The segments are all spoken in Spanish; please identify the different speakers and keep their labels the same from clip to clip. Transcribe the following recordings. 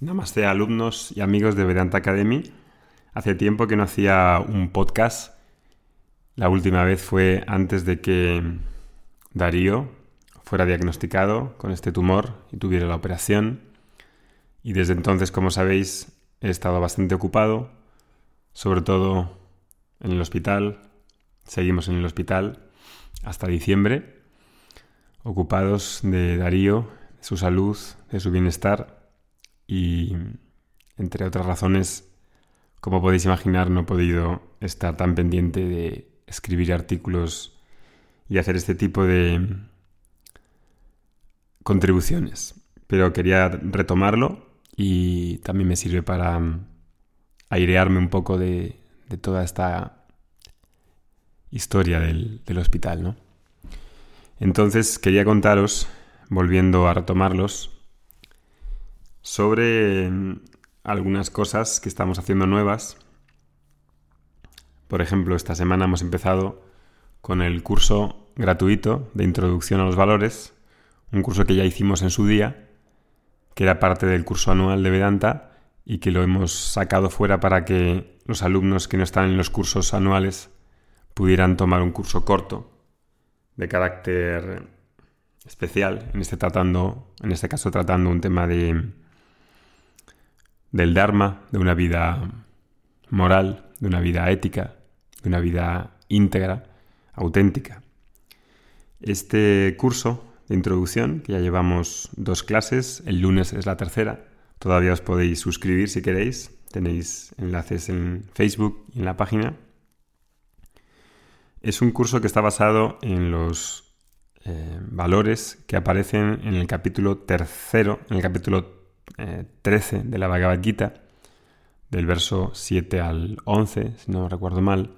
Speaker 1: Namaste alumnos y amigos de Vedanta Academy. Hace tiempo que no hacía un podcast. La última vez fue antes de que Darío fuera diagnosticado con este tumor y tuviera la operación. Y desde entonces, como sabéis, he estado bastante ocupado, sobre todo en el hospital. Seguimos en el hospital hasta diciembre, ocupados de Darío, de su salud, de su bienestar y entre otras razones, como podéis imaginar, no he podido estar tan pendiente de escribir artículos y hacer este tipo de contribuciones. Pero quería retomarlo y también me sirve para airearme un poco de, toda esta historia del, del hospital, ¿no? Entonces quería contaros, volviendo a retomarlos, sobre mm, algunas cosas que estamos haciendo nuevas. Por ejemplo, esta semana hemos empezado con el curso gratuito de Introducción a los Valores, un curso que ya hicimos en su día, que era parte del curso anual de Vedanta y que lo hemos sacado fuera para que los alumnos que no están en los cursos anuales pudieran tomar un curso corto de carácter especial, en este, tratando, en este caso tratando un tema de del Dharma, de una vida moral, de una vida ética, de una vida íntegra, auténtica. Este curso de introducción, que ya llevamos dos clases, el lunes es la tercera, todavía os podéis suscribir si queréis, tenéis enlaces en Facebook y en la página. Es un curso que está basado en los eh, valores que aparecen en el capítulo tercero, en el capítulo 13 eh, de la Bhagavad Gita, del verso 7 al 11, si no recuerdo mal.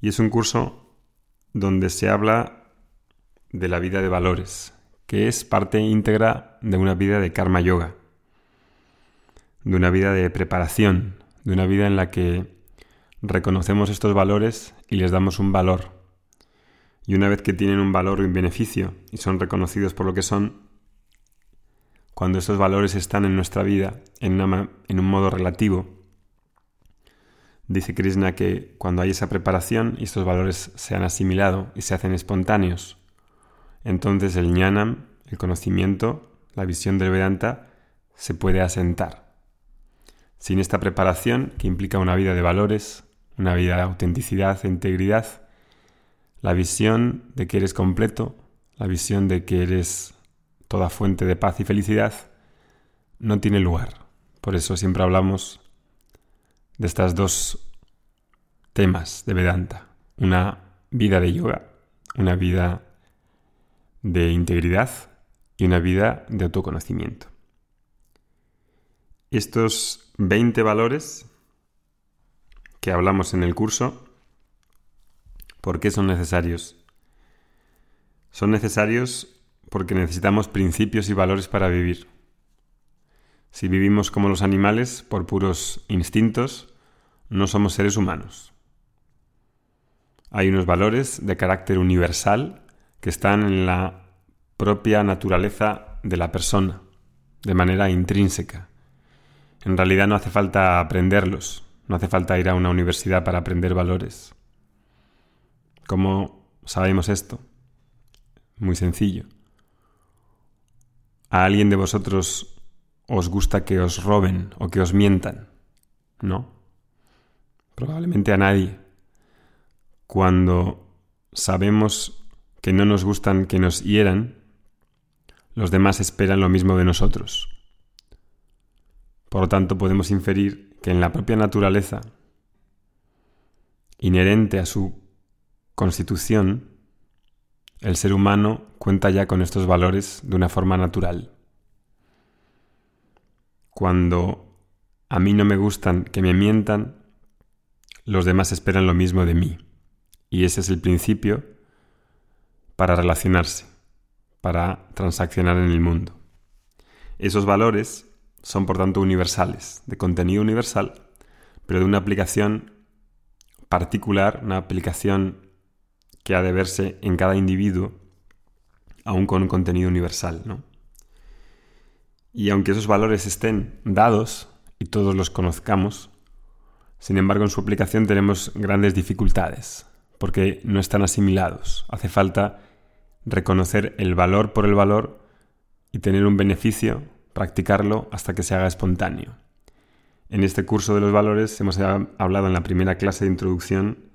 Speaker 1: Y es un curso donde se habla de la vida de valores, que es parte íntegra de una vida de karma yoga, de una vida de preparación, de una vida en la que reconocemos estos valores y les damos un valor. Y una vez que tienen un valor y un beneficio y son reconocidos por lo que son, cuando estos valores están en nuestra vida en, un modo relativo. Dice Krishna que cuando hay esa preparación y estos valores se han asimilado y se hacen espontáneos, entonces el jnanam, el conocimiento, la visión del Vedanta, se puede asentar. Sin esta preparación, que implica una vida de valores, una vida de autenticidad e integridad, la visión de que eres completo, la visión de que eres toda fuente de paz y felicidad, no tiene lugar. Por eso siempre hablamos de estas dos temas de Vedanta. Una vida de yoga, una vida de integridad y una vida de autoconocimiento. Estos 20 valores que hablamos en el curso, ¿por qué son necesarios? Son necesarios porque necesitamos principios y valores para vivir. Si vivimos como los animales por puros instintos, no somos seres humanos. Hay unos valores de carácter universal que están en la propia naturaleza de la persona, de manera intrínseca. En realidad no hace falta aprenderlos, no hace falta ir a una universidad para aprender valores. ¿Cómo sabemos esto? Muy sencillo. ¿A alguien de vosotros os gusta que os roben o que os mientan? No. Probablemente a nadie. Cuando sabemos que no nos gustan que nos hieran, los demás esperan lo mismo de nosotros. Por lo tanto, podemos inferir que en la propia naturaleza, inherente a su constitución, el ser humano cuenta ya con estos valores de una forma natural. Cuando a mí no me gustan que me mientan, los demás esperan lo mismo de mí. Y ese es el principio para relacionarse, para transaccionar en el mundo. Esos valores son por tanto universales, de contenido universal, pero de una aplicación particular, una aplicación que ha de verse en cada individuo, aún con un contenido universal. ¿no? Y aunque esos valores estén dados y todos los conozcamos, sin embargo en su aplicación tenemos grandes dificultades, porque no están asimilados. Hace falta reconocer el valor por el valor y tener un beneficio, practicarlo hasta que se haga espontáneo. En este curso de los valores hemos hablado en la primera clase de introducción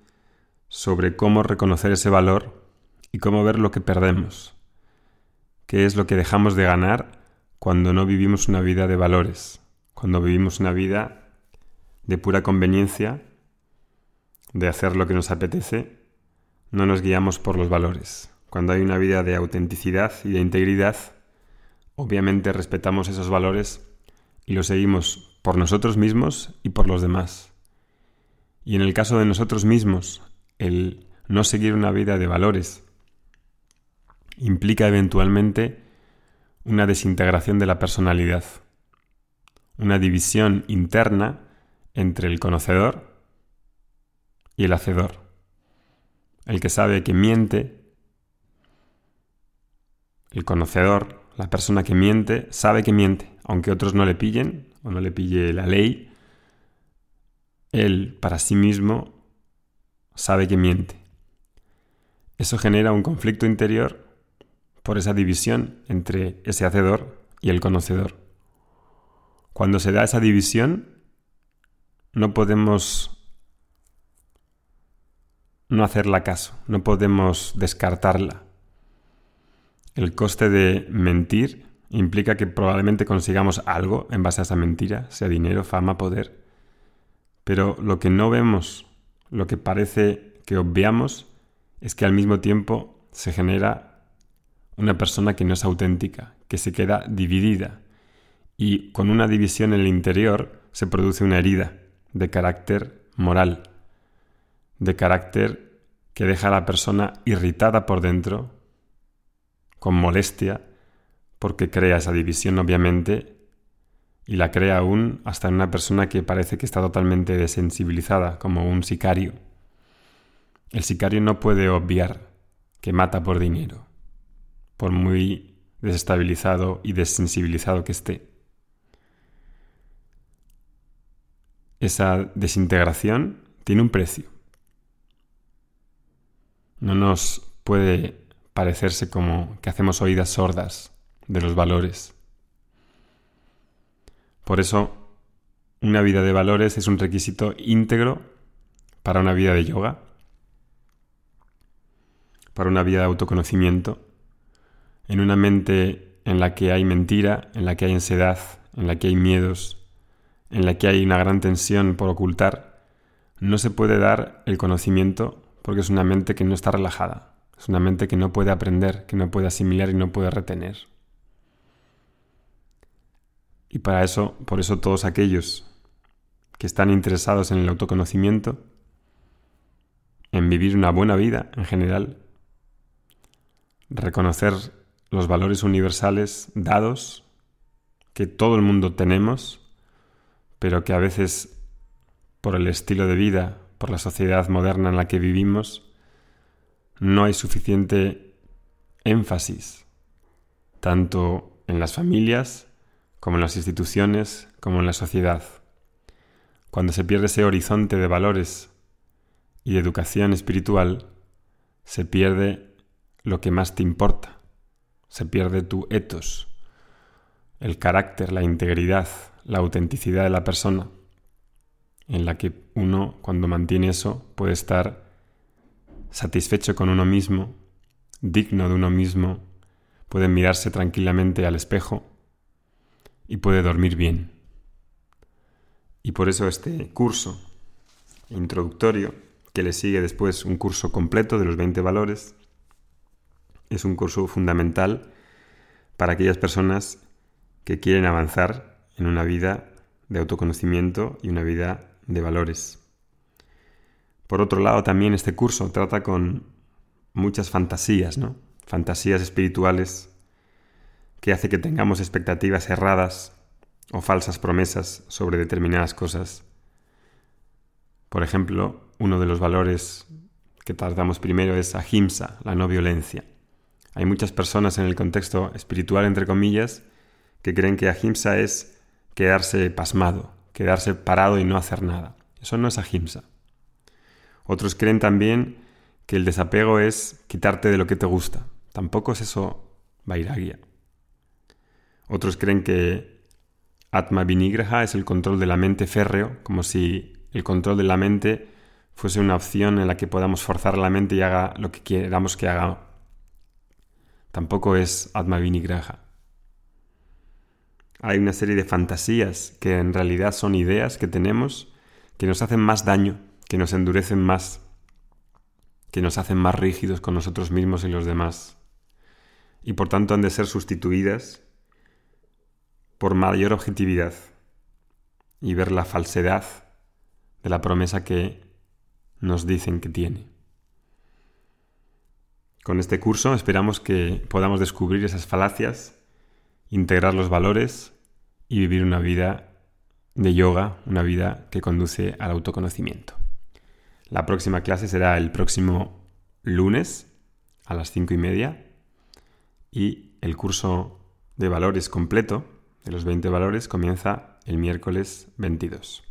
Speaker 1: sobre cómo reconocer ese valor y cómo ver lo que perdemos, qué es lo que dejamos de ganar cuando no vivimos una vida de valores, cuando vivimos una vida de pura conveniencia, de hacer lo que nos apetece, no nos guiamos por los valores. Cuando hay una vida de autenticidad y de integridad, obviamente respetamos esos valores y los seguimos por nosotros mismos y por los demás. Y en el caso de nosotros mismos, el no seguir una vida de valores implica eventualmente una desintegración de la personalidad, una división interna entre el conocedor y el hacedor. El que sabe que miente, el conocedor, la persona que miente, sabe que miente, aunque otros no le pillen o no le pille la ley, él para sí mismo sabe que miente. Eso genera un conflicto interior por esa división entre ese hacedor y el conocedor. Cuando se da esa división, no podemos no hacerla caso, no podemos descartarla. El coste de mentir implica que probablemente consigamos algo en base a esa mentira, sea dinero, fama, poder. Pero lo que no vemos, lo que parece que obviamos, es que al mismo tiempo se genera una persona que no es auténtica, que se queda dividida. Y con una división en el interior se produce una herida de carácter moral, de carácter que deja a la persona irritada por dentro, con molestia, porque crea esa división obviamente, y la crea aún hasta en una persona que parece que está totalmente desensibilizada, como un sicario. El sicario no puede obviar que mata por dinero por muy desestabilizado y desensibilizado que esté. Esa desintegración tiene un precio. No nos puede parecerse como que hacemos oídas sordas de los valores. Por eso, una vida de valores es un requisito íntegro para una vida de yoga, para una vida de autoconocimiento en una mente en la que hay mentira, en la que hay ansiedad, en la que hay miedos, en la que hay una gran tensión por ocultar, no se puede dar el conocimiento porque es una mente que no está relajada, es una mente que no puede aprender, que no puede asimilar y no puede retener. Y para eso, por eso todos aquellos que están interesados en el autoconocimiento, en vivir una buena vida en general, reconocer los valores universales dados que todo el mundo tenemos, pero que a veces por el estilo de vida, por la sociedad moderna en la que vivimos, no hay suficiente énfasis, tanto en las familias como en las instituciones, como en la sociedad. Cuando se pierde ese horizonte de valores y de educación espiritual, se pierde lo que más te importa, se pierde tu etos, el carácter, la integridad, la autenticidad de la persona, en la que uno, cuando mantiene eso, puede estar satisfecho con uno mismo, digno de uno mismo, puede mirarse tranquilamente al espejo y puede dormir bien. Y por eso este curso introductorio, que le sigue después un curso completo de los 20 valores, es un curso fundamental para aquellas personas que quieren avanzar en una vida de autoconocimiento y una vida de valores. Por otro lado, también este curso trata con muchas fantasías, ¿no? Fantasías espirituales que hace que tengamos expectativas erradas o falsas promesas sobre determinadas cosas. Por ejemplo, uno de los valores que tratamos primero es ahimsa, la no violencia. Hay muchas personas en el contexto espiritual, entre comillas, que creen que ahimsa es quedarse pasmado, quedarse parado y no hacer nada. Eso no es ahimsa. Otros creen también que el desapego es quitarte de lo que te gusta. Tampoco es eso vairagya. Otros creen que Atma Vinigraha es el control de la mente férreo, como si el control de la mente fuese una opción en la que podamos forzar la mente y haga lo que queramos que haga. Tampoco es Atma Vinigraha. Hay una serie de fantasías que en realidad son ideas que tenemos que nos hacen más daño, que nos endurecen más, que nos hacen más rígidos con nosotros mismos y los demás. Y por tanto han de ser sustituidas por mayor objetividad y ver la falsedad de la promesa que nos dicen que tiene. Con este curso esperamos que podamos descubrir esas falacias, integrar los valores y vivir una vida de yoga, una vida que conduce al autoconocimiento. La próxima clase será el próximo lunes a las cinco y media y el curso de valores completo de los 20 valores comienza el miércoles 22.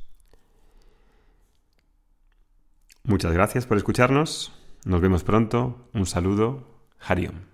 Speaker 1: Muchas gracias por escucharnos. Nos vemos pronto. Un saludo. Hariom.